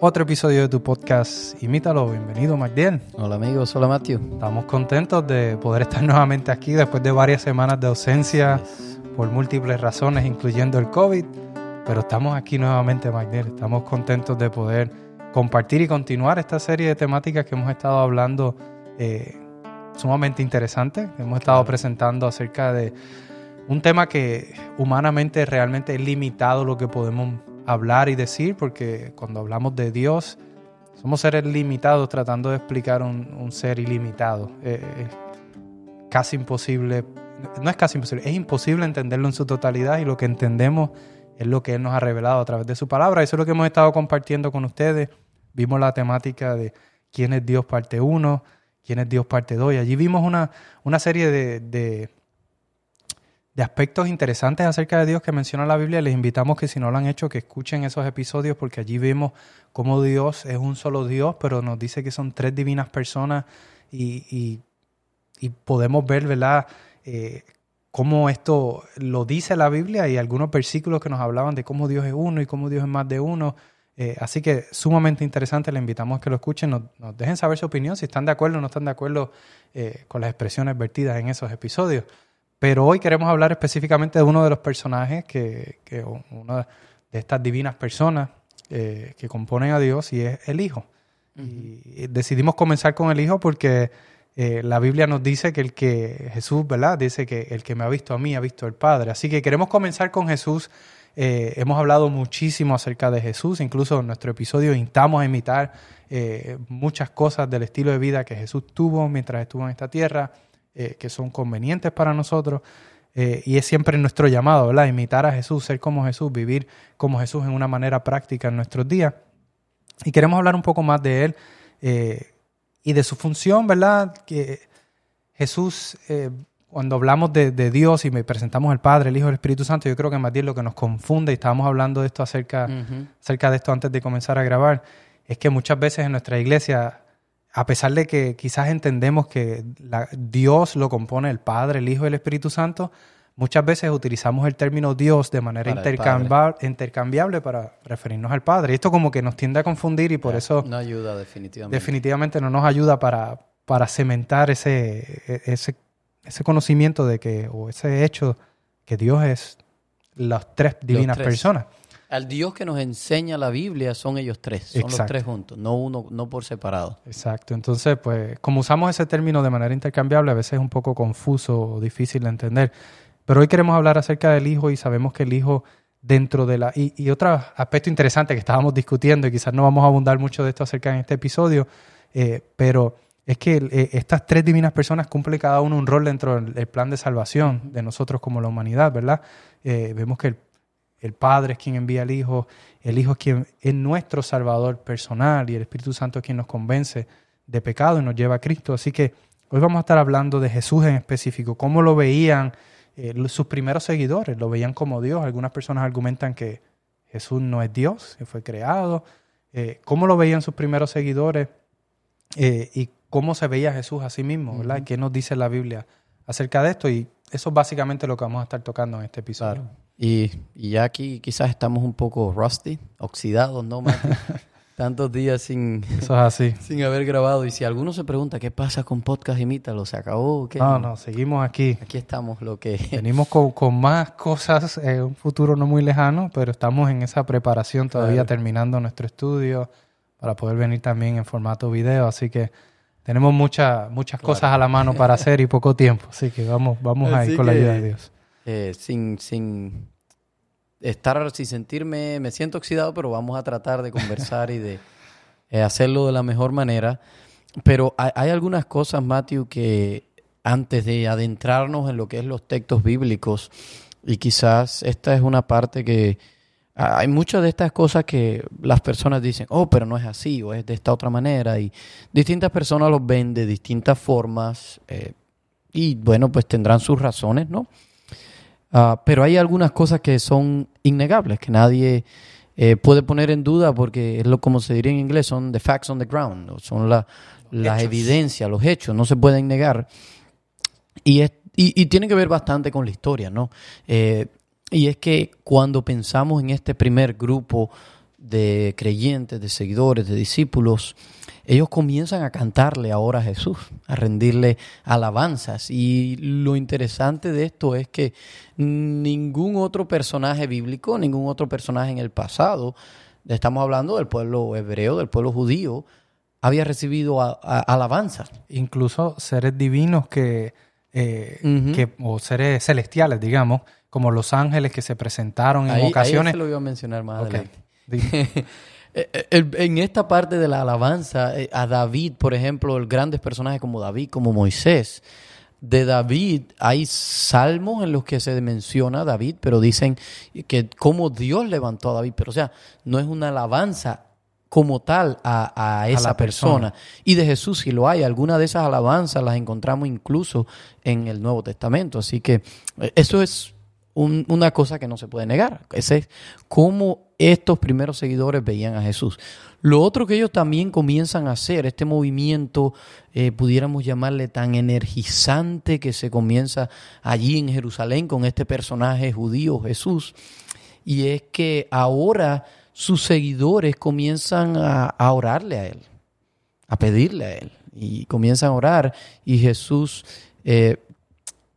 otro episodio de tu podcast Imítalo. Bienvenido, Magdiel. Hola amigos, hola Matthew. Estamos contentos de poder estar nuevamente aquí después de varias semanas de ausencia por múltiples razones, incluyendo el COVID. Pero estamos aquí nuevamente, Magdiel. Estamos contentos de poder compartir y continuar esta serie de temáticas que hemos estado hablando eh, sumamente interesante. Hemos estado presentando acerca de un tema que humanamente realmente es limitado lo que podemos hablar y decir, porque cuando hablamos de Dios, somos seres limitados tratando de explicar un, ser ilimitado. Eh, casi imposible, no es casi imposible, es imposible entenderlo en su totalidad y lo que entendemos es lo que Él nos ha revelado a través de su palabra. Eso es lo que hemos estado compartiendo con ustedes. Vimos la temática de quién es Dios parte 1, quién es Dios parte 2. Y allí vimos una, una serie de aspectos interesantes acerca de Dios que menciona la Biblia. Les invitamos que si no lo han hecho, que escuchen esos episodios porque allí vemos cómo Dios es un solo Dios, pero nos dice que son tres divinas personas y, podemos ver, ¿verdad? Eh, cómo esto lo dice la Biblia y algunos versículos que nos hablaban de cómo Dios es uno y cómo Dios es más de uno. Eh, así que sumamente interesante, les invitamos a que lo escuchen, nos, dejen saber su opinión, si están de acuerdo o no están de acuerdo eh, con las expresiones vertidas en esos episodios. Pero hoy queremos hablar específicamente de uno de los personajes que, que una de estas divinas personas eh, que componen a Dios y es el Hijo. Y decidimos comenzar con el Hijo porque eh, la Biblia nos dice que el que Jesús, ¿verdad? Dice que el que me ha visto a mí ha visto al Padre. Así que queremos comenzar con Jesús. Eh, hemos hablado muchísimo acerca de Jesús, incluso en nuestro episodio intentamos a imitar muchas cosas del estilo de vida que Jesús tuvo mientras estuvo en esta tierra. Eh, que son convenientes para nosotros. Eh, y es siempre nuestro llamado, ¿verdad? Imitar a Jesús, ser como Jesús, vivir como Jesús en una manera práctica en nuestros días. Y queremos hablar un poco más de Él eh, y de su función, ¿verdad? Que Jesús, cuando hablamos de, Dios y me presentamos al Padre, el Hijo y el Espíritu Santo, yo creo que más bien lo que nos confunde, y estábamos hablando de esto acerca, acerca de esto antes de comenzar a grabar, es que muchas veces en nuestra iglesia a pesar de que quizás entendemos que Dios lo compone el Padre, el Hijo y el Espíritu Santo, muchas veces utilizamos el término Dios de manera intercambiable para referirnos al Padre. Y esto como que nos tiende a confundir y por eso... No ayuda definitivamente. Definitivamente no nos ayuda para, para cementar ese, e, ese, ese conocimiento de que, o ese hecho que Dios es las tres divinas personas. Al Dios que nos enseña la Biblia son ellos tres, son los tres juntos, no uno, no por separado. Exacto. Entonces, pues, como usamos ese término de manera intercambiable, a veces es un poco confuso o difícil de entender. Pero hoy queremos hablar acerca del Hijo y sabemos que el Hijo dentro de la... Y, otro aspecto interesante que estábamos discutiendo, y quizás no vamos a abundar mucho de esto acerca en este episodio, eh, pero es que eh, estas tres divinas personas cumplen cada uno un rol dentro del, plan de salvación de nosotros como la humanidad, ¿verdad? Eh, vemos que el el Padre es quien envía al Hijo, el Hijo es quien es nuestro Salvador personal y el Espíritu Santo es quien nos convence de pecado y nos lleva a Cristo. Así que hoy vamos a estar hablando de Jesús en específico, cómo lo veían eh, sus primeros seguidores, lo veían como Dios. Algunas personas argumentan que Jesús no es Dios, que fue creado. Eh, cómo lo veían sus primeros seguidores eh, y cómo se veía Jesús a sí mismo, ¿verdad? ¿Qué nos dice la Biblia acerca de esto? Y eso es básicamente lo que vamos a estar tocando en este episodio. Y, ya aquí quizás estamos un poco rusty, oxidados, ¿no? Tantos días sin, así. sin haber grabado. Y si alguno se pregunta qué pasa con Podcast Imítalo, ¿se acabó? ¿Qué? No, no, seguimos aquí. Aquí estamos, lo que... Venimos con, más cosas en un futuro no muy lejano, pero estamos en esa preparación todavía terminando nuestro estudio para poder venir también en formato video. Así que tenemos muchas muchas cosas a la mano para hacer y poco tiempo. Así que vamos, vamos a ir con la ayuda de Dios. Eh, sin, sin estar, sin sentirme, me siento oxidado, pero vamos a tratar de conversar y de eh, hacerlo de la mejor manera. Pero hay, algunas cosas, Matthew, que antes de adentrarnos en lo que es los textos bíblicos, y quizás esta es una parte que hay muchas de estas cosas que las personas dicen, oh, pero no es así, o es de esta otra manera, y distintas personas los ven de distintas formas, eh, y bueno, pues tendrán sus razones, ¿no? Ah, pero hay algunas cosas que son innegables, que nadie eh, puede poner en duda porque es lo como se diría en inglés, son the facts on the ground, son la- las evidencias, los hechos, no se pueden negar. Y, es, y, y tiene que ver bastante con la historia, ¿no? Eh, y es que cuando pensamos en este primer grupo de creyentes, de seguidores, de discípulos, ellos comienzan a cantarle ahora a Jesús, a rendirle alabanzas. Y lo interesante de esto es que ningún otro personaje bíblico, ningún otro personaje en el pasado, estamos hablando del pueblo hebreo, del pueblo judío, había recibido a- a- alabanzas. Incluso seres divinos que, eh, que, o seres celestiales, digamos, como los ángeles que se presentaron en Ahí- ahí ocasiones. se lo iba a mencionar más adelante. Eh, el- En esta parte de la alabanza, eh, a David, por ejemplo, grandes personajes como David, como Moisés, de David hay salmos en los que se menciona a David, pero dicen que cómo Dios levantó a David, pero o sea, no es una alabanza como tal a, a esa persona. persona. Y de Jesús si lo hay, algunas de esas alabanzas las encontramos incluso en el Nuevo Testamento, así que eh, eso es un- una cosa que no se puede negar. Ese es cómo estos primeros seguidores veían a Jesús. Lo otro que ellos también comienzan a hacer, este movimiento, eh, pudiéramos llamarle tan energizante que se comienza allí en Jerusalén con este personaje judío, Jesús, y es que ahora sus seguidores comienzan a, a orarle a él, a pedirle a él, y comienzan a orar, y Jesús... eh,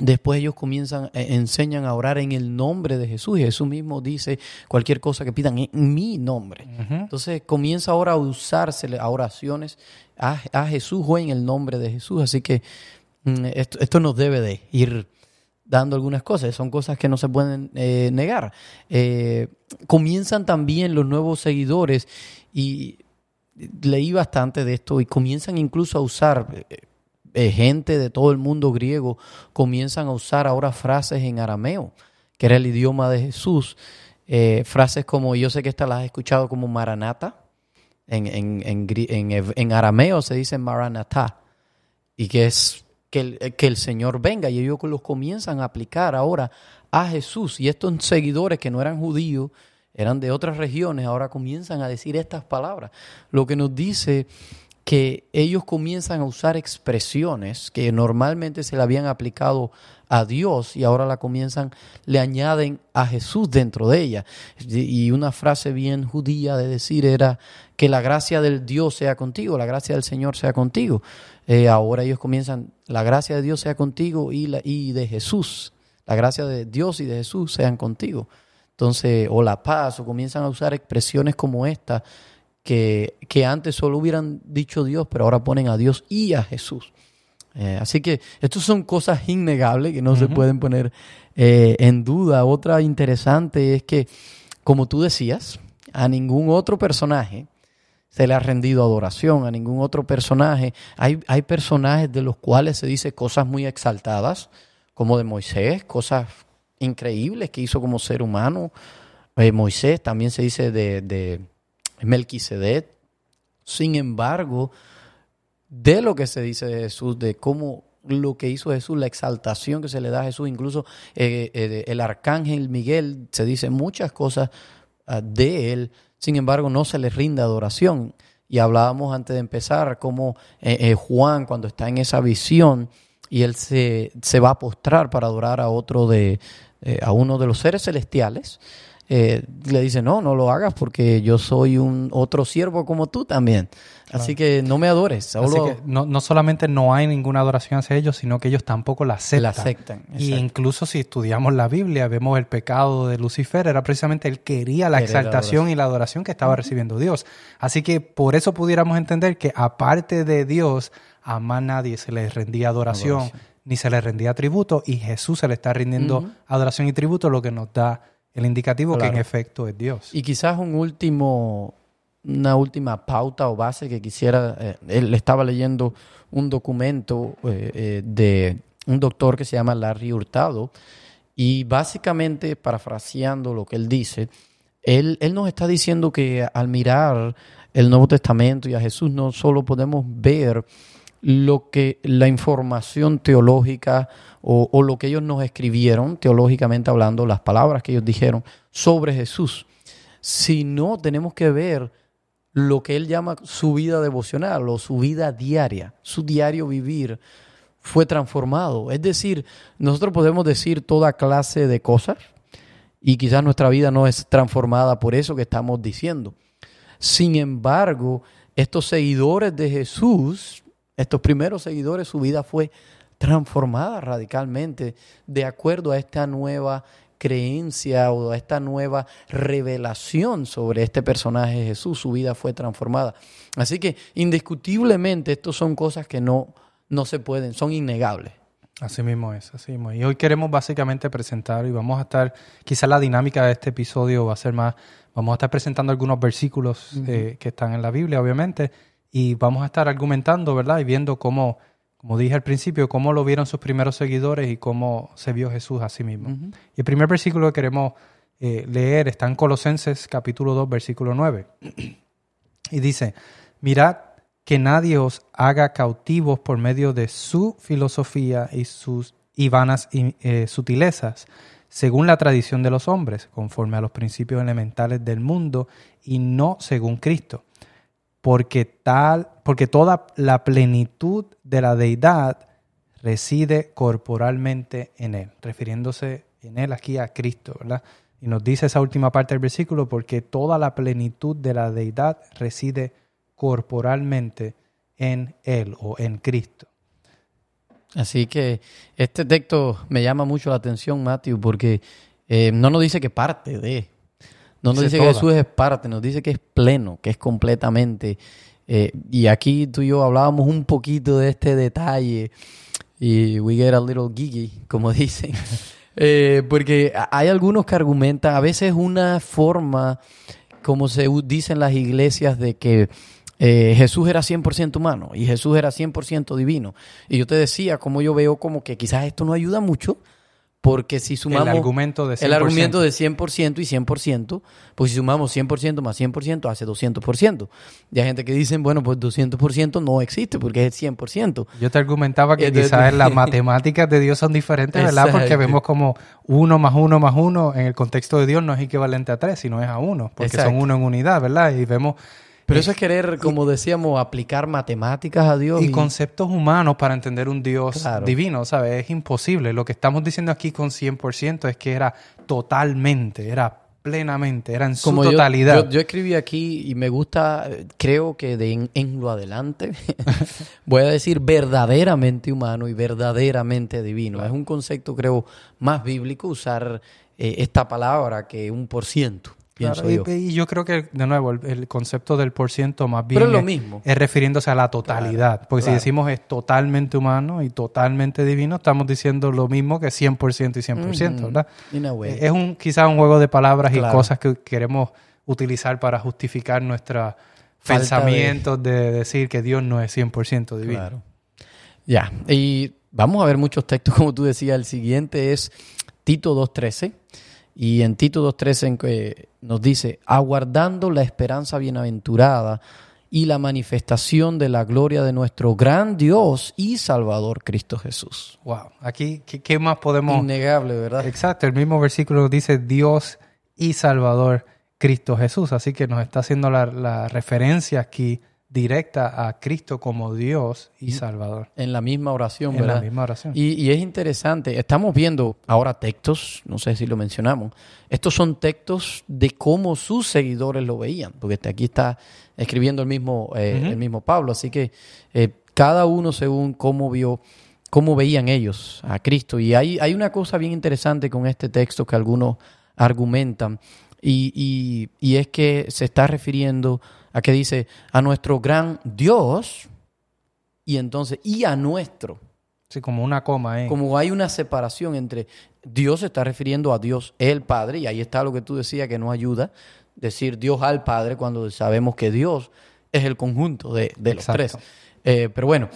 Después ellos comienzan, eh, enseñan a orar en el nombre de Jesús. Y Jesús mismo dice cualquier cosa que pidan en mi nombre. Entonces comienza ahora a usarse a oraciones a, a Jesús o en el nombre de Jesús. Así que mm, esto, esto nos debe de ir dando algunas cosas. Son cosas que no se pueden eh, negar. Eh, comienzan también los nuevos seguidores y leí bastante de esto y comienzan incluso a usar... eh, eh, gente de todo el mundo griego comienzan a usar ahora frases en arameo, que era el idioma de Jesús. Eh, frases como, yo sé que estas las has escuchado como Maranata, en, en, en, en arameo se dice Maranatá, y que es que el, que el Señor venga, y ellos los comienzan a aplicar ahora a Jesús. Y estos seguidores que no eran judíos, eran de otras regiones, ahora comienzan a decir estas palabras. Lo que nos dice que ellos comienzan a usar expresiones que normalmente se le habían aplicado a Dios y ahora la comienzan, le añaden a Jesús dentro de ella. Y una frase bien judía de decir era que la gracia del Dios sea contigo, la gracia del Señor sea contigo. Eh, ahora ellos comienzan, la gracia de Dios sea contigo y, la, y de Jesús, la gracia de Dios y de Jesús sean contigo. Entonces, o la paz, o comienzan a usar expresiones como esta, que, que antes solo hubieran dicho Dios, pero ahora ponen a Dios y a Jesús. Eh, así que estas son cosas innegables que no se pueden poner eh, en duda. Otra interesante es que, como tú decías, a ningún otro personaje se le ha rendido adoración, a ningún otro personaje. Hay, hay personajes de los cuales se dice cosas muy exaltadas, como de Moisés, cosas increíbles que hizo como ser humano. Eh, Moisés también se dice de, de Melquisedec. Sin embargo, de lo que se dice de Jesús, de cómo lo que hizo Jesús, la exaltación que se le da a Jesús, incluso eh, eh, el arcángel Miguel, se dice muchas cosas ah, de él, sin embargo no se le rinde adoración. Y hablábamos antes de empezar cómo eh, Juan, cuando está en esa visión, y él se, se va a postrar para adorar a otro de, a uno de los seres celestiales, eh, le dice, no, no lo hagas porque yo soy un otro siervo como tú también. Así que no me adores. Así solo que no, no solamente no hay ninguna adoración hacia ellos, sino que ellos tampoco la aceptan. la aceptan. Y incluso si estudiamos la Biblia, vemos el pecado de Lucifer, era precisamente él quería la exaltación y la adoración que estaba recibiendo Dios. Así que por eso pudiéramos entender que aparte de Dios, a más nadie se le rendía adoración, Adoración. ni se le rendía tributo, y Jesús se le está rindiendo adoración y tributo, lo que nos da el indicativo que en efecto es Dios. Y quizás un último, una última pauta o base que quisiera. eh, él estaba leyendo un documento eh, eh, de un doctor que se llama Larry Hurtado y básicamente, parafraseando lo que él dice, él, él nos está diciendo que al mirar el Nuevo Testamento y a Jesús no solo podemos ver lo que la información teológica o, lo que ellos nos escribieron, teológicamente hablando, las palabras que ellos dijeron sobre Jesús, sino tenemos que ver lo que él llama su vida devocional o su vida diaria, su diario vivir fue transformado. Es decir, nosotros podemos decir toda clase de cosas y quizás nuestra vida no es transformada por eso que estamos diciendo. Sin embargo, estos seguidores de Jesús, estos primeros seguidores, su vida fue transformada radicalmente de acuerdo a esta nueva creencia o a esta nueva revelación sobre este personaje Jesús, su vida fue transformada. Así que indiscutiblemente estos son cosas que no, no se pueden, son innegables. Así mismo es, así mismo. Y hoy queremos básicamente presentar y vamos a estar, quizás la dinámica de este episodio va a ser más, vamos a estar presentando algunos versículos eh, que están en la Biblia, obviamente, y vamos a estar argumentando, ¿verdad? Y viendo cómo como dije al principio, cómo lo vieron sus primeros seguidores y cómo se vio Jesús a sí mismo. Y el primer versículo que queremos eh, leer está en Colosenses capítulo 2, versículo 9. y dice, mirad que nadie os haga cautivos por medio de su filosofía y sus y vanas eh, sutilezas, según la tradición de los hombres, conforme a los principios elementales del mundo y no según Cristo porque tal, porque toda la plenitud de la deidad reside corporalmente en él, refiriéndose en él aquí a Cristo, ¿verdad? Y nos dice esa última parte del versículo, porque toda la plenitud de la deidad reside corporalmente en él o en Cristo. Así que este texto me llama mucho la atención, Matthew, porque eh, no nos dice que parte de, no nos dice, que Jesús es parte, nos dice que es pleno, que es completamente. Eh, y aquí tú y yo hablábamos un poquito de este detalle y we get a little giggy, como dicen. Eh, porque hay algunos que argumentan, a veces una forma, como se dice en las iglesias, de que eh, Jesús era 100% humano y Jesús era 100% divino. Y yo te decía, como yo veo como que quizás esto no ayuda mucho, porque si sumamos... El argumento de 100%. El argumento de 100% y 100%, pues si sumamos 100% más 100% hace 200%. Y hay gente que dicen, bueno, pues 200% no existe porque es 100%. Yo te argumentaba que quizás las matemáticas de Dios son diferentes, ¿verdad? Porque vemos como 1 más 1 más 1 en el contexto de Dios no es equivalente a 3, sino es a 1, porque son 1 en unidad, ¿verdad? Y vemos pero eso es querer, como decíamos, aplicar matemáticas a Dios. Y, conceptos humanos para entender un Dios divino, ¿sabes? Es imposible. Lo que estamos diciendo aquí con 100% es que era totalmente, era plenamente, era en su totalidad. Yo, escribí aquí y me gusta, creo que de en, lo adelante, voy a decir verdaderamente humano y verdaderamente divino. Es un concepto, creo, más bíblico usar eh, esta palabra que un por ciento. Y, yo creo que, de nuevo, el, concepto del por ciento más bien es, lo mismo. es refiriéndose a la totalidad. porque si decimos es totalmente humano y totalmente divino, estamos diciendo lo mismo que 100% y 100%, ¿verdad? Es un, quizás un juego de palabras y cosas que queremos utilizar para justificar nuestros pensamientos de... decir que Dios no es 100% divino. Claro. Ya, y vamos a ver muchos textos, como tú decías. El siguiente es Tito 2.13. Y en Tito 2.13 nos dice, aguardando la esperanza bienaventurada y la manifestación de la gloria de nuestro gran Dios y Salvador Cristo Jesús. Wow, aquí, ¿qué, más podemos...? Innegable, ¿verdad? Exacto, el mismo versículo dice Dios y Salvador Cristo Jesús, así que nos está haciendo la, la referencia aquí directa a Cristo como Dios y Salvador. En la misma oración, ¿verdad? En la misma oración. Y, es interesante, estamos viendo ahora textos, no sé si lo mencionamos, estos son textos de cómo sus seguidores lo veían, porque aquí está escribiendo el mismo, eh, el mismo Pablo, así que eh, cada uno según cómo vio, cómo veían ellos a Cristo. Y hay, hay una cosa bien interesante con este texto que algunos argumentan, y, y es que se está refiriendo a que dice a nuestro gran Dios y entonces y a nuestro. Sí, como una coma, ¿eh? Como hay una separación entre Dios se está refiriendo a Dios el Padre y ahí está lo que tú decías que no ayuda decir Dios al Padre cuando sabemos que Dios es el conjunto de, los tres. Eh, pero bueno,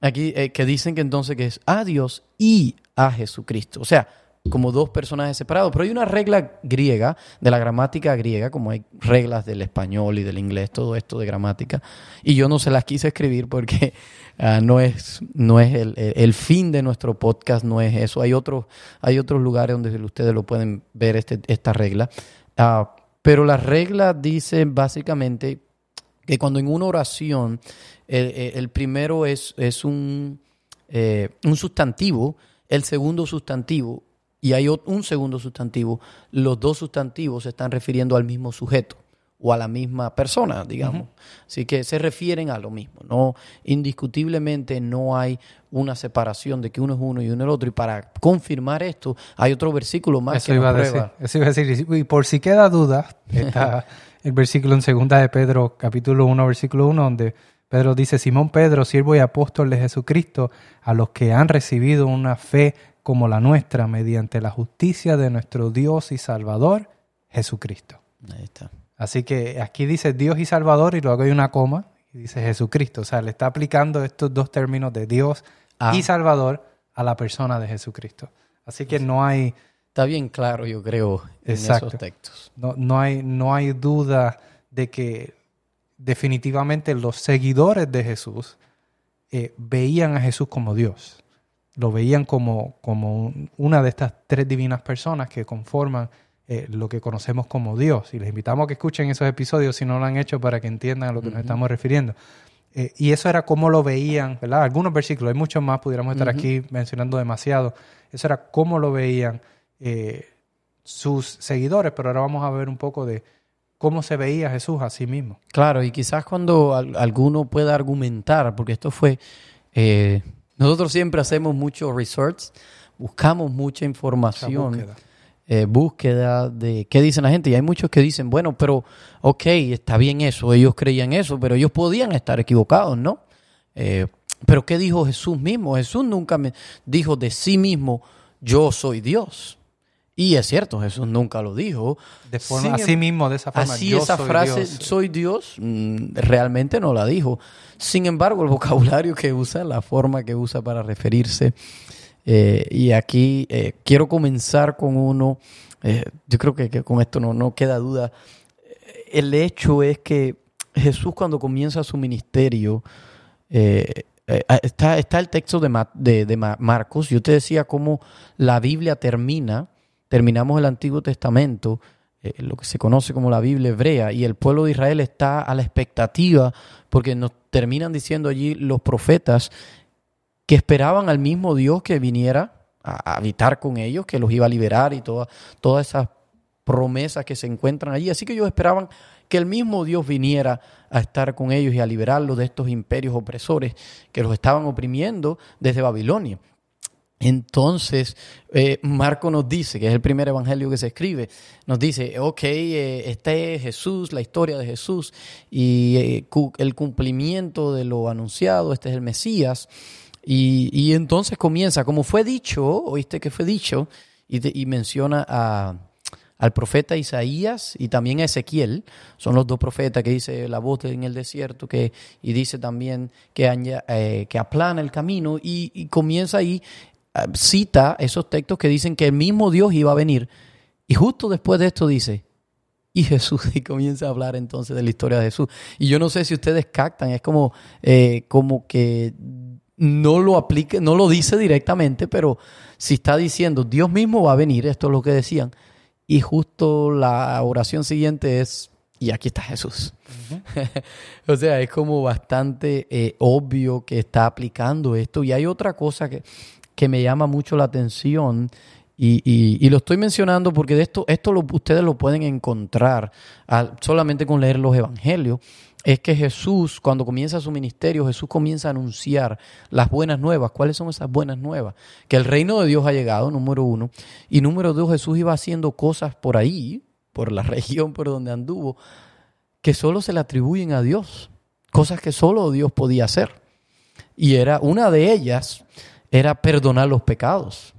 aquí eh, que dicen que entonces que es a Dios y a Jesucristo. O sea, como dos personajes separados. Pero hay una regla griega, de la gramática griega, como hay reglas del español y del inglés, todo esto de gramática. Y yo no se las quise escribir porque ah, no es, no es el, el, fin de nuestro podcast, no es eso. Hay otros, hay otros lugares donde ustedes lo pueden ver, este, esta regla. Ah, pero la regla dice básicamente que cuando en una oración el, primero es, es un, eh, un sustantivo, el segundo sustantivo y hay un segundo sustantivo, los dos sustantivos se están refiriendo al mismo sujeto o a la misma persona, digamos. Así que se refieren a lo mismo. No, indiscutiblemente no hay una separación de que uno es uno y uno es el otro. Y para confirmar esto, hay otro versículo más que nos prueba. eso iba a decir. Y por si queda duda, está el versículo en segunda de Pedro, capítulo 1, versículo 1, donde Pedro dice, Simón Pedro, siervo y apóstol de Jesucristo, a los que han recibido una fe como la nuestra mediante la justicia de nuestro Dios y Salvador, Jesucristo. Ahí está. Así que aquí dice Dios y Salvador y luego hay una coma y dice Jesucristo. O sea, le está aplicando estos dos términos de Dios y ah. Salvador a la persona de Jesucristo. Así que no hay... Está bien claro, yo creo, en esos textos. No, no, hay, no hay duda de que definitivamente los seguidores de Jesús eh, veían a Jesús como Dios lo veían como, como una de estas tres divinas personas que conforman eh, lo que conocemos como Dios. Y les invitamos a que escuchen esos episodios si no lo han hecho para que entiendan a lo que nos estamos refiriendo. Eh, y eso era como lo veían, ¿verdad? Algunos versículos, hay muchos más, pudiéramos estar aquí mencionando demasiado. Eso era cómo lo veían eh, sus seguidores, pero ahora vamos a ver un poco de cómo se veía Jesús a sí mismo. Claro, y quizás cuando alguno pueda argumentar, porque esto fue nosotros siempre hacemos muchos research, buscamos mucha información, eh, búsqueda. de qué dicen la gente. Y hay muchos que dicen, bueno, pero ok, está bien eso, ellos creían eso, pero ellos podían estar equivocados, ¿no? Eh, pero ¿qué dijo Jesús mismo? Jesús nunca me dijo de sí mismo, yo soy Dios. Y es cierto, Jesús nunca lo dijo. De forma, así mismo, de esa forma. Así esa frase, soy Dios, mm, realmente no la dijo. Sin embargo, el vocabulario que usa, la forma que usa para referirse. Eh, y aquí eh, quiero comenzar con uno, eh, yo creo que, con esto no, no queda duda. El hecho es que Jesús cuando comienza su ministerio, está, está el texto de, de, de Marcos, yo te decía cómo la Biblia termina terminamos el Antiguo Testamento, eh, lo que se conoce como la Biblia hebrea, y el pueblo de Israel está a la expectativa, porque nos terminan diciendo allí los profetas que esperaban al mismo Dios que viniera a habitar con ellos, que los iba a liberar y todas esas promesas que se encuentran allí. Así que ellos esperaban que el mismo Dios viniera a estar con ellos y a liberarlos de estos imperios opresores que los estaban oprimiendo desde Babilonia. Entonces, eh, Marco nos dice, que es el primer evangelio que se escribe, nos dice, ok, eh, este es Jesús, la historia de Jesús y eh, el cumplimiento de lo anunciado, este es el Mesías. Y, entonces comienza, como fue dicho, oíste que fue dicho, y, menciona a, al profeta Isaías y también a Ezequiel, son los dos profetas que dice la voz en el desierto, que, y dice también que, que aplana el camino, y, y comienza ahí Ah, cita esos textos que dicen que el mismo Dios iba a venir. Y justo después de esto dice, y Jesús, y comienza a hablar entonces de la historia de Jesús. Y yo no sé si ustedes captan, es como, eh, como que no lo aplique, no lo dice directamente, pero si está diciendo, Dios mismo va a venir, esto es lo que decían. Y justo la oración siguiente es, y aquí está Jesús. o sea, es como bastante eh, obvio que está aplicando esto. Y hay otra cosa que, que me llama mucho la atención y, lo estoy mencionando porque de esto, esto ustedes lo pueden encontrar solamente con leer los evangelios. Es que Jesús, cuando comienza su ministerio, Jesús comienza a anunciar las buenas nuevas. ¿Cuáles son esas buenas nuevas? Que el reino de Dios ha llegado, número uno. Y número dos, Jesús iba haciendo cosas por ahí, por la región por donde anduvo, que solo se le atribuyen a Dios. Cosas que solo Dios podía hacer. Y era una de ellas era perdonar los pecados.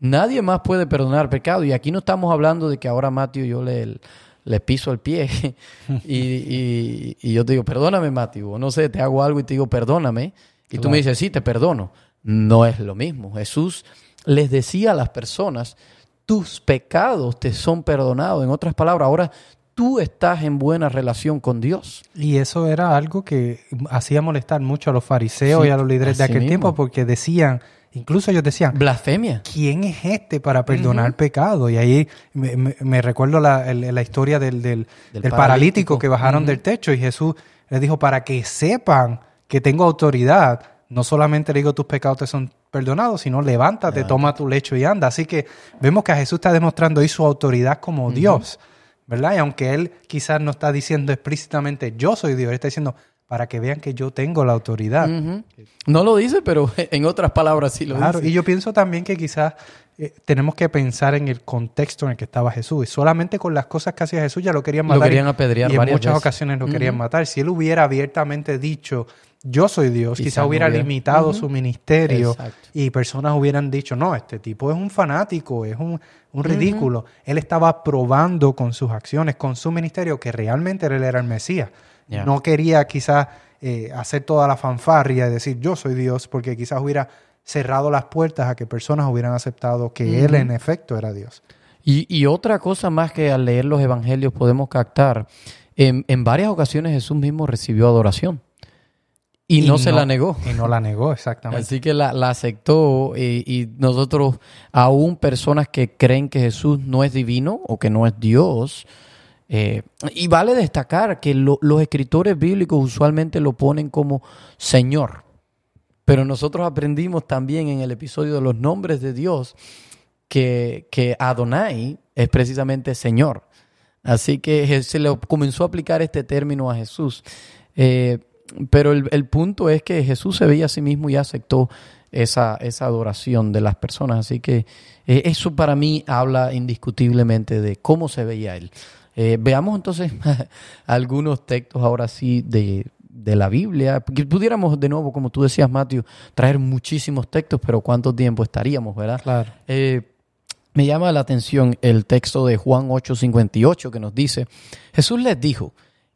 Nadie más puede perdonar pecados. Y aquí no estamos hablando de que ahora Mateo yo le, le piso el pie y, yo te digo, perdóname Mateo. O no sé, te hago algo y te digo, perdóname. Y tú me dices, sí, te perdono. No es lo mismo. Jesús les decía a las personas, tus pecados te son perdonados. En otras palabras, ahora tú estás en buena relación con Dios. Y eso era algo que hacía molestar mucho a los fariseos Sí, y a los líderes de aquel mismo. tiempo porque decían, incluso ellos decían, Blasfemia. ¿quién es este para perdonar pecado? Y ahí me, recuerdo la, historia del, del- Del del paralítico, paralítico. que bajaron del techo y Jesús les dijo, para que sepan que tengo autoridad, no solamente le digo tus pecados te son perdonados, sino levántate, toma tu lecho y anda. Así que vemos que Jesús está demostrando ahí su autoridad como Dios, ¿verdad? Y aunque él quizás no está diciendo explícitamente yo soy Dios, él está diciendo para que vean que yo tengo la autoridad. No lo dice, pero en otras palabras sí lo Claro, dice. y yo pienso también que quizás eh, tenemos que pensar en el contexto en el que estaba Jesús. Y solamente con las cosas que hacía Jesús ya lo querían Lo matar. y- querían apedrear y en varias muchas veces. ocasiones lo querían matar. Si él hubiera abiertamente dicho, yo soy Dios, Quizás quizás no hubiera hubiera. limitado su ministerio Exacto. y personas hubieran dicho, no, este tipo es un fanático, es un, un ridículo. Él estaba probando con sus acciones, con su ministerio, que realmente él era el Mesías. No quería quizás eh, hacer toda la fanfarria y decir yo soy Dios, porque quizás hubiera cerrado las puertas a que personas hubieran aceptado que Él en efecto era Dios. Y, y otra cosa más que al leer los evangelios podemos captar, en, en varias ocasiones Jesús mismo recibió adoración y, no, se la negó. Y no la negó, exactamente. Así que la, la aceptó eh, y nosotros, aún personas que creen que Jesús no es divino o que no es Dios, eh, y vale destacar que lo- los escritores bíblicos usualmente lo ponen como Señor, pero nosotros aprendimos también en el episodio de los nombres de Dios que, que Adonai es precisamente Señor. Así que se le comenzó a aplicar este término a Jesús. Eh, pero el, el punto es que Jesús se veía a sí mismo y aceptó esa, esa adoración de las personas. Así que eh, eso para mí habla indiscutiblemente de cómo se veía él. Eh, veamos entonces algunos textos ahora sí de, de la Biblia. Que pudiéramos de nuevo, como tú decías, Matthew, traer muchísimos textos, pero ¿cuánto tiempo estaríamos, verdad? Claro. Eh, me llama la atención el texto de Juan 8:58 que nos dice, Jesús les dijo,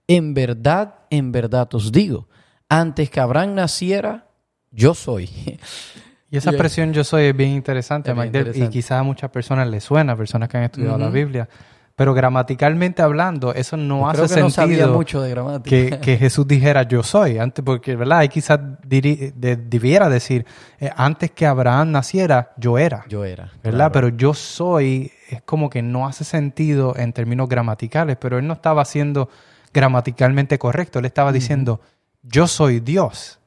en verdad, en verdad os digo, antes que Abraham naciera, yo soy. Y esa expresión yo soy es bien interesante, Es bien y quizás a muchas personas les suena, personas que han estudiado la. Biblia, pero gramaticalmente hablando, eso no Creo hace que no sabía sentido mucho de gramática. que, que Jesús dijera yo soy, antes porque, ¿verdad? Ahí quizás diri- de- debiera decir, eh, antes que Abraham naciera, yo era. yo era. ¿verdad? claro. Pero yo soy, es como que no hace sentido en términos gramaticales, pero él no estaba siendo gramaticalmente correcto, él estaba diciendo, yo soy Dios.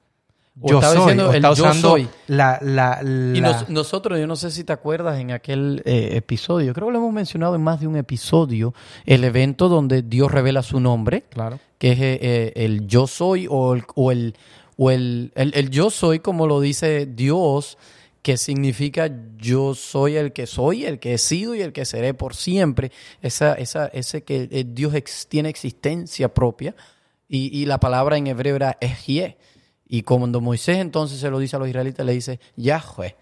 O Yo estaba soy, diciendo o el está yo usando soy. la... la, Y nos- nosotros, yo no sé si te acuerdas en aquel eh, episodio, creo que lo hemos mencionado en más de un episodio, el evento donde Dios revela su nombre, Claro. que es eh, eh, el yo soy o el, o el, o el, el- el yo soy, como lo dice Dios, que significa yo soy el que soy, el que he sido y el que seré por siempre. Esa, esa, ese que eh, Dios tiene existencia propia. Y, y la palabra en hebreo era Ejie. Y cuando Moisés entonces se lo dice a los israelitas, le dice Yahweh.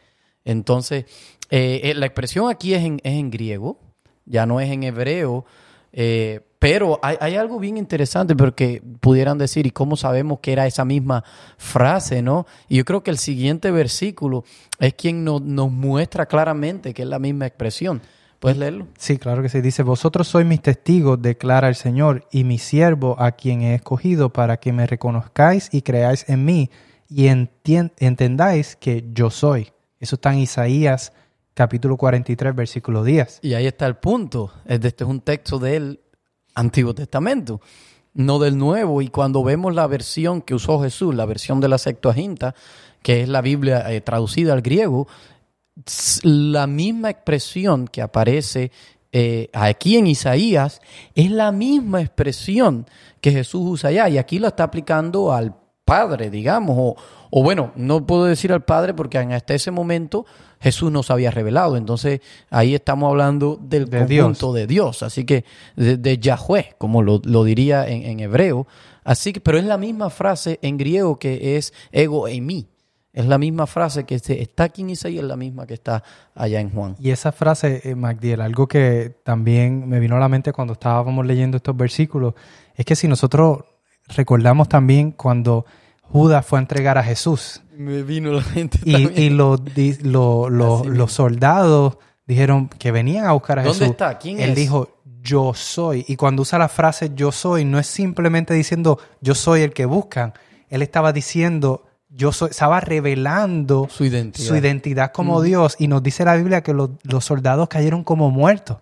Entonces, eh, eh, la expresión aquí es en, es en griego, ya no es en hebreo, eh, pero hay, hay algo bien interesante porque pudieran decir, ¿y cómo sabemos que era esa misma frase, no? Y yo creo que el siguiente versículo es quien nos, nos muestra claramente que es la misma expresión. ¿Puedes leerlo? Sí, claro que sí. Dice, vosotros sois mis testigos, declara el Señor, y mi siervo a quien he escogido para que me reconozcáis y creáis en mí y entendáis que yo soy. Eso está en Isaías capítulo 43, versículo 10. Y ahí está el punto. Este es un texto del Antiguo Testamento, no del Nuevo. Y cuando vemos la versión que usó Jesús, la versión de la Septuaginta, que es la Biblia eh, traducida al griego, la misma expresión que aparece eh, aquí en Isaías es la misma expresión que Jesús usa allá. Y aquí la está aplicando al Padre, digamos. O, o bueno, no puedo decir al Padre porque hasta ese momento Jesús nos había revelado. Entonces ahí estamos hablando del De conjunto de Dios. Así que de, de Yahweh, como lo, lo diría en, en hebreo. Así que, pero es la misma frase en griego que es ego en mí. Es la misma frase que está aquí en Isaías, es la misma que está allá en Juan. Y esa frase, eh, Magdiel, algo que también me vino a la mente cuando estábamos leyendo estos versículos, es que si nosotros recordamos también cuando Judas fue a entregar a Jesús. Me vino la gente Y, también. y los, lo- lo- soldados dijeron que venían a buscar a ¿Dónde Jesús. está? ¿Quién Él es? dijo, yo soy. Y cuando usa la frase yo soy, no es simplemente diciendo yo soy el que buscan. Él estaba diciendo, yo soy, estaba revelando Su identidad. su identidad como Dios. Y nos dice la Biblia que los, los soldados cayeron como muertos.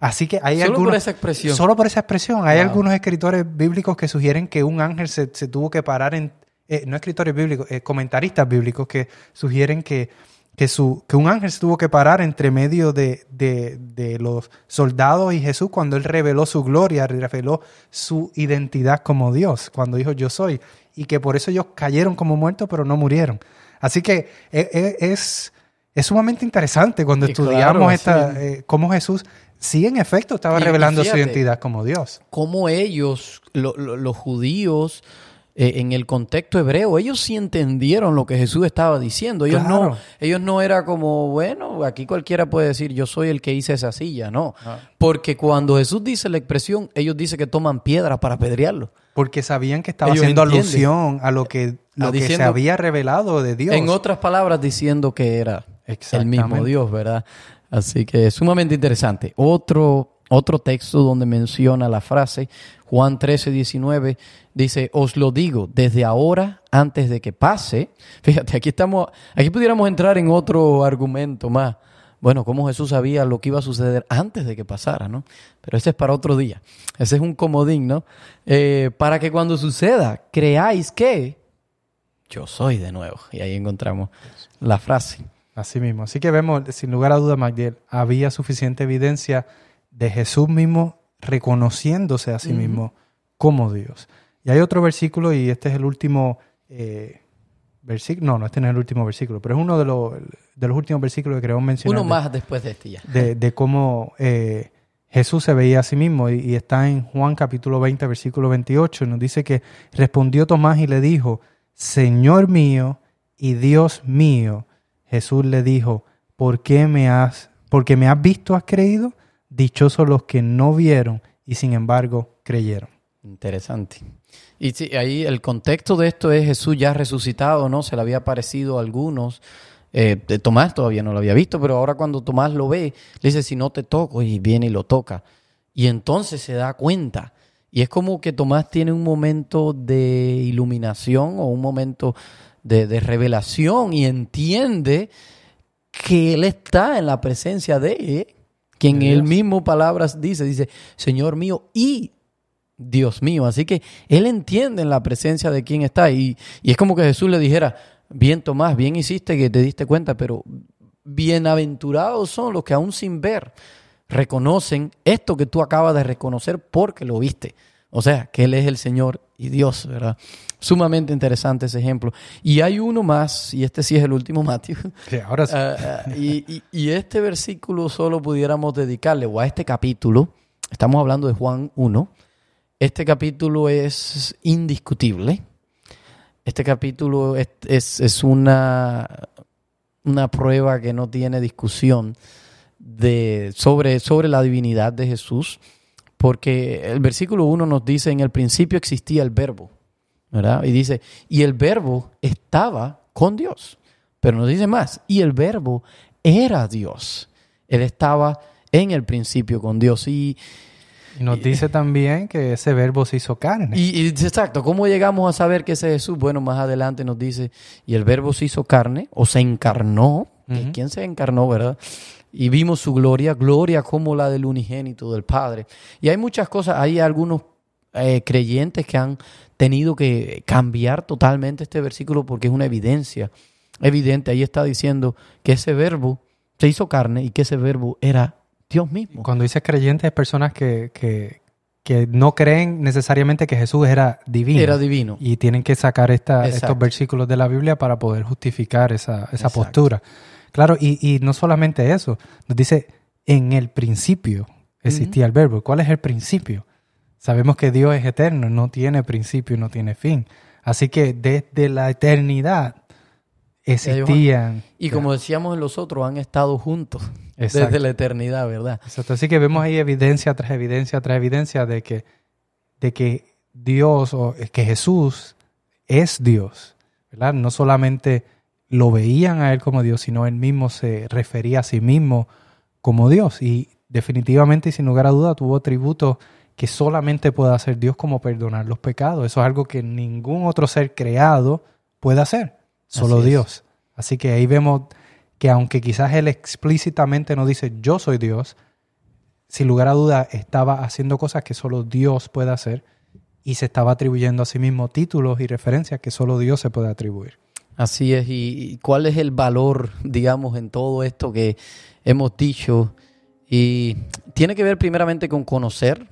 Así que hay Solo por esa expresión. Solo por esa expresión. Hay Wow. algunos escritores bíblicos que sugieren que un ángel se, se tuvo que parar en... eh, no escritores bíblicos, eh, comentaristas bíblicos que sugieren que, que, su, que un ángel se tuvo que parar entre medio de, de- de los soldados y Jesús cuando él reveló su gloria, reveló su identidad como Dios, cuando dijo yo soy. Y que por eso ellos cayeron como muertos, pero no murieron. Así que eh, es, es sumamente interesante cuando Y estudiamos claro, esta, sí. eh, cómo Jesús sí en efecto estaba Y- revelando su identidad como Dios. Cómo ellos, lo- lo- los judíos, eh, en el contexto hebreo, ellos sí entendieron lo que Jesús estaba diciendo. Ellos no, ellos no era como, bueno, aquí cualquiera puede decir, yo soy el que hice esa silla, no. Ah. Porque cuando Jesús dice la expresión, ellos dicen que toman piedra para apedrearlo. Porque sabían que estaba Ellos haciendo entienden. alusión a lo que, lo Ah, que se había revelado de Dios. En otras palabras, diciendo que era el mismo. Dios, ¿verdad? Así que es sumamente interesante. Otro, otro texto donde menciona la frase, Juan 13, 19, dice, os lo digo, desde ahora, antes de que pase. Fíjate, aquí estamos, aquí pudiéramos entrar en otro argumento más. Bueno, cómo Jesús sabía lo que iba a suceder antes de que pasara, ¿no? Pero ese es para otro día. Ese es un comodín, ¿no? Eh, para que cuando suceda, creáis que yo soy de nuevo. Y ahí encontramos la frase. Así mismo. Así que vemos, sin lugar a duda, Magdiel, había suficiente evidencia de Jesús mismo reconociéndose a sí mismo como Dios. Y hay otro versículo, y este es el último eh, versículo. No, no, este no es el último versículo, pero es uno de los, de los últimos versículos que queremos mencionar. Uno de- más después de este ya. de, de cómo eh, Jesús se veía a sí mismo y, y está en Juan capítulo 20, versículo 28, y nos dice que respondió Tomás y le dijo, Señor mío y Dios mío. Jesús le dijo, ¿por qué me has, porque me has visto, has creído? Dichosos los que no vieron y sin embargo creyeron. Interesante. Y sí, ahí el contexto de esto es Jesús ya resucitado, ¿no? Se le había aparecido a algunos. Eh, Tomás todavía no lo había visto, pero ahora cuando Tomás lo ve, le dice, si no te toco, y viene y lo toca. Y entonces se da cuenta. Y es como que Tomás tiene un momento de iluminación o un momento de, de revelación y entiende que él está en la presencia de quien él mismo palabras dice, dice, Señor mío y Dios mío. Así que él entiende en la presencia de quien está. Y, y es como que Jesús le dijera, bien Tomás, bien hiciste que te diste cuenta, pero bienaventurados son los que aún sin ver reconocen esto que tú acabas de reconocer porque lo viste. O sea, que Él es el Señor y Dios, ¿verdad? Sumamente interesante ese ejemplo. Y hay uno más, y este sí es el último, Matthew. ahora sí. Ah, ah, y, y- y este versículo solo pudiéramos dedicarle, o a este capítulo, estamos hablando de Juan 1, este capítulo es indiscutible. Este capítulo es, es- es una, una prueba que no tiene discusión de, sobre, sobre la divinidad de Jesús, porque el versículo 1 nos dice, en el principio existía el verbo, ¿verdad? Y dice, y el verbo estaba con Dios. Pero nos dice más, y el verbo era Dios. Él estaba en el principio con Dios. Y, Y nos dice también que ese verbo se hizo carne. y, y exacto, ¿cómo llegamos a saber que ese es Jesús? Bueno, más adelante nos dice, y el verbo se hizo carne o se encarnó. Ujú. ¿Quién se encarnó, verdad? Y vimos su gloria, gloria como la del unigénito del Padre. Y hay muchas cosas, hay algunos eh, creyentes que han tenido que cambiar totalmente este versículo porque es una evidencia evidente. Ahí está diciendo que ese verbo se hizo carne y que ese verbo era Dios mismo. Cuando dices creyentes, es personas que, que, que no creen necesariamente que Jesús era divino. Era divino. Y tienen que sacar esta- estos versículos de la Biblia para poder justificar esa, esa postura. Claro, y, y no solamente eso, nos dice, en el principio existía el verbo. ¿Cuál es el principio? Sabemos que Dios es eterno, no tiene principio no tiene fin. Así que desde la eternidad existían. Y como decíamos en los otros, han estado juntos Exacto. desde la eternidad, ¿verdad? Exacto. Así que vemos ahí evidencia tras evidencia tras evidencia de que, de que Dios o que Jesús es Dios, ¿verdad? No solamente lo veían a Él como Dios, sino Él mismo se refería a sí mismo como Dios. Y definitivamente y sin lugar a duda tuvo atributos que solamente puede hacer Dios como perdonar los pecados. Eso es algo que ningún otro ser creado puede hacer, solo Así. Dios. Así que ahí vemos que aunque quizás Él explícitamente no dice yo soy Dios, sin lugar a duda estaba haciendo cosas que solo Dios puede hacer y se estaba atribuyendo a sí mismo títulos y referencias que solo Dios se puede atribuir. Así es. ¿Y cuál es el valor, digamos, en todo esto que hemos dicho? Y tiene que ver primeramente con conocer,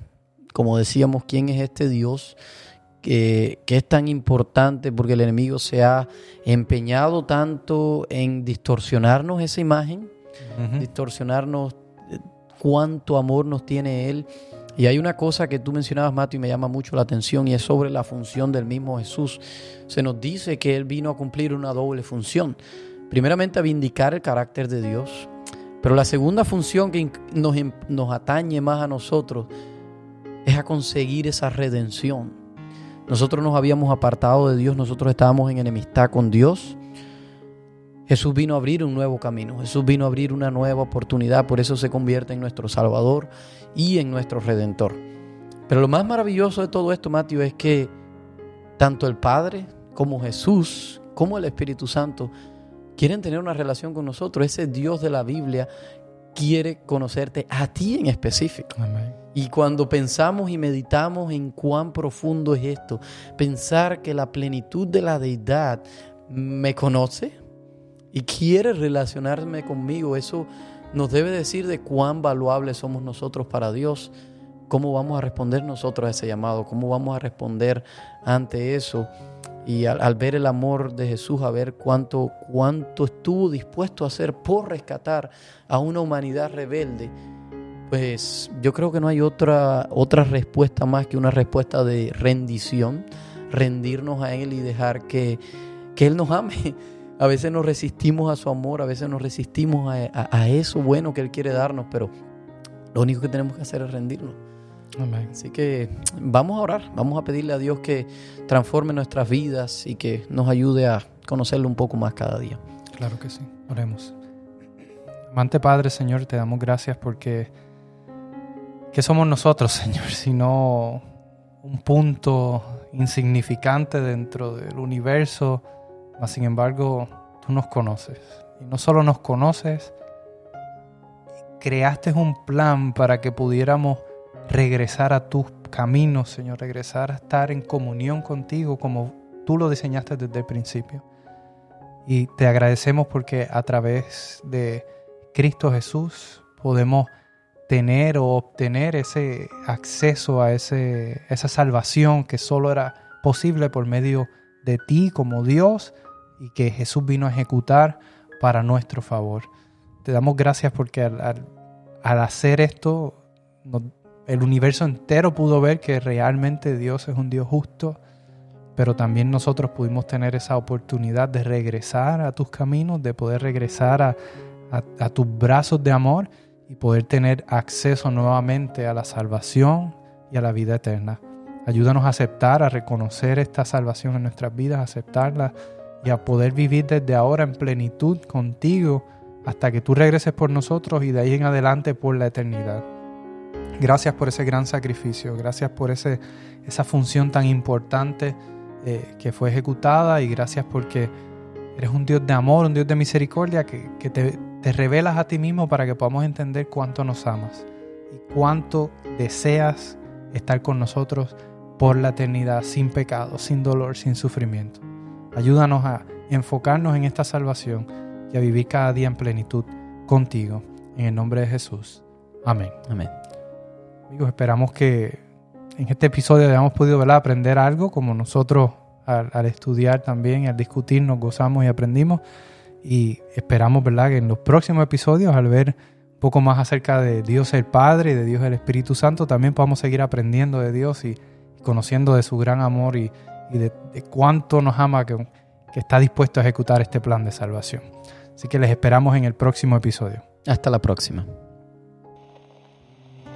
como decíamos, quién es este Dios que, que es tan importante porque el enemigo se ha empeñado tanto en distorsionarnos esa imagen, distorsionarnos eh, cuánto amor nos tiene Él. Y hay una cosa que tú mencionabas, Mato, y me llama mucho la atención, y es sobre la función del mismo Jesús. Se nos dice que Él vino a cumplir una doble función. Primeramente, a vindicar el carácter de Dios, pero la segunda función que nos, em- nos atañe más a nosotros es a conseguir esa redención. Nosotros nos habíamos apartado de Dios, nosotros estábamos en enemistad con Dios. Jesús vino a abrir un nuevo camino, Jesús vino a abrir una nueva oportunidad, por eso se convierte en nuestro Salvador y en nuestro Redentor. Pero lo más maravilloso de todo esto, Mateo, es que tanto el Padre como Jesús, como el Espíritu Santo, quieren tener una relación con nosotros. Ese Dios de la Biblia quiere conocerte a ti en específico. Amén. Y cuando pensamos y meditamos en cuán profundo es esto, pensar que la plenitud de la deidad me conoce y quiere relacionarme conmigo, eso nos debe decir de cuán valuables somos nosotros para Dios, cómo vamos a responder nosotros a ese llamado, cómo vamos a responder ante eso. Y al, al ver el amor de Jesús, a ver cuánto, cuánto estuvo dispuesto a hacer por rescatar a una humanidad rebelde, pues yo creo que no hay otra, otra respuesta más que una respuesta de rendición, rendirnos a Él y dejar que, que Él nos ame. A veces nos resistimos a su amor, a veces nos resistimos a, a- a eso bueno que Él quiere darnos, pero lo único que tenemos que hacer es rendirnos. Amén. Así que vamos a orar, vamos a pedirle a Dios que transforme nuestras vidas y que nos ayude a conocerlo un poco más cada día. Claro que sí. Oremos. Amante Padre, Señor, te damos gracias porque ¿qué somos nosotros, Señor? Sino un punto insignificante dentro del universo, mas sin embargo tú nos conoces. Y no solo nos conoces, creaste un plan para que pudiéramos regresar a tus caminos, Señor, regresar a estar en comunión contigo como tú lo diseñaste desde el principio. Y te agradecemos porque a través de Cristo Jesús podemos tener o obtener ese acceso a ese, esa salvación que solo era posible por medio de ti como Dios y que Jesús vino a ejecutar para nuestro favor. Te damos gracias porque al, hacer esto, el universo entero pudo ver que realmente Dios es un Dios justo, pero también nosotros pudimos tener esa oportunidad de regresar a tus caminos, de poder regresar a tus brazos de amor y poder tener acceso nuevamente a la salvación y a la vida eterna. Ayúdanos a aceptar, a reconocer esta salvación en nuestras vidas, a aceptarla y a poder vivir desde ahora en plenitud contigo hasta que tú regreses por nosotros y de ahí en adelante por la eternidad. Gracias por ese gran sacrificio, gracias por ese, esa función tan importante eh, que fue ejecutada y gracias porque eres un Dios de amor, un Dios de misericordia que, que te, te revelas a ti mismo para que podamos entender cuánto nos amas y cuánto deseas estar con nosotros por la eternidad, sin pecado, sin dolor, sin sufrimiento. Ayúdanos a enfocarnos en esta salvación y a vivir cada día en plenitud contigo. En el nombre de Jesús. Amén. Amén. Amigos, esperamos que en este episodio hayamos podido ¿verdad? aprender algo, como nosotros al, al estudiar también, al discutir, nos gozamos y aprendimos. Y esperamos ¿verdad? que en los próximos episodios, al ver un poco más acerca de Dios el Padre y de Dios el Espíritu Santo, también podamos seguir aprendiendo de Dios y, y conociendo de su gran amor y, y de, de cuánto nos ama, que, que está dispuesto a ejecutar este plan de salvación. Así que les esperamos en el próximo episodio. Hasta la próxima.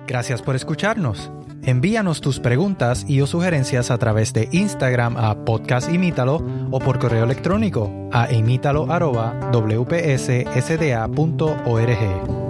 Gracias por escucharnos. Envíanos tus preguntas y o sugerencias a través de Instagram a Podcast Imítalo o por correo electrónico a imítalo.wpssda.org.